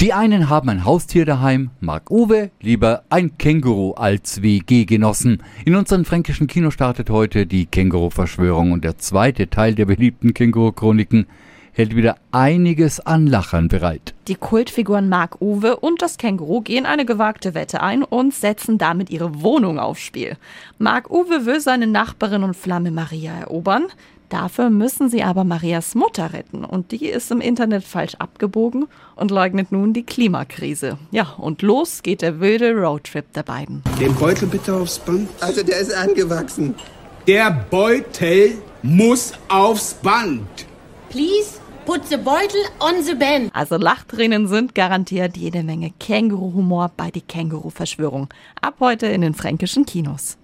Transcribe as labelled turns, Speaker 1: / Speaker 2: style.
Speaker 1: Die einen haben ein Haustier daheim, Marc Uwe lieber ein Känguru als WG-Genossen. In unserem fränkischen Kino startet heute die Känguru-Verschwörung und der zweite Teil der beliebten Känguru-Chroniken hält wieder einiges an Lachern bereit.
Speaker 2: Die Kultfiguren Mark Uwe und das Känguru gehen eine gewagte Wette ein und setzen damit ihre Wohnung aufs Spiel. Mark Uwe will seine Nachbarin und Flamme Maria erobern. Dafür müssen sie aber Marias Mutter retten und die ist im Internet falsch abgebogen und leugnet nun die Klimakrise. Ja, und los geht der wilde Roadtrip der beiden.
Speaker 3: Den Beutel bitte aufs Band.
Speaker 4: Also der ist angewachsen.
Speaker 3: Der Beutel muss aufs Band.
Speaker 5: Please put the Beutel on the band.
Speaker 2: Also Lachtränen sind garantiert jede Menge Känguru-Humor bei die Känguru-Verschwörung. Ab heute in den fränkischen Kinos.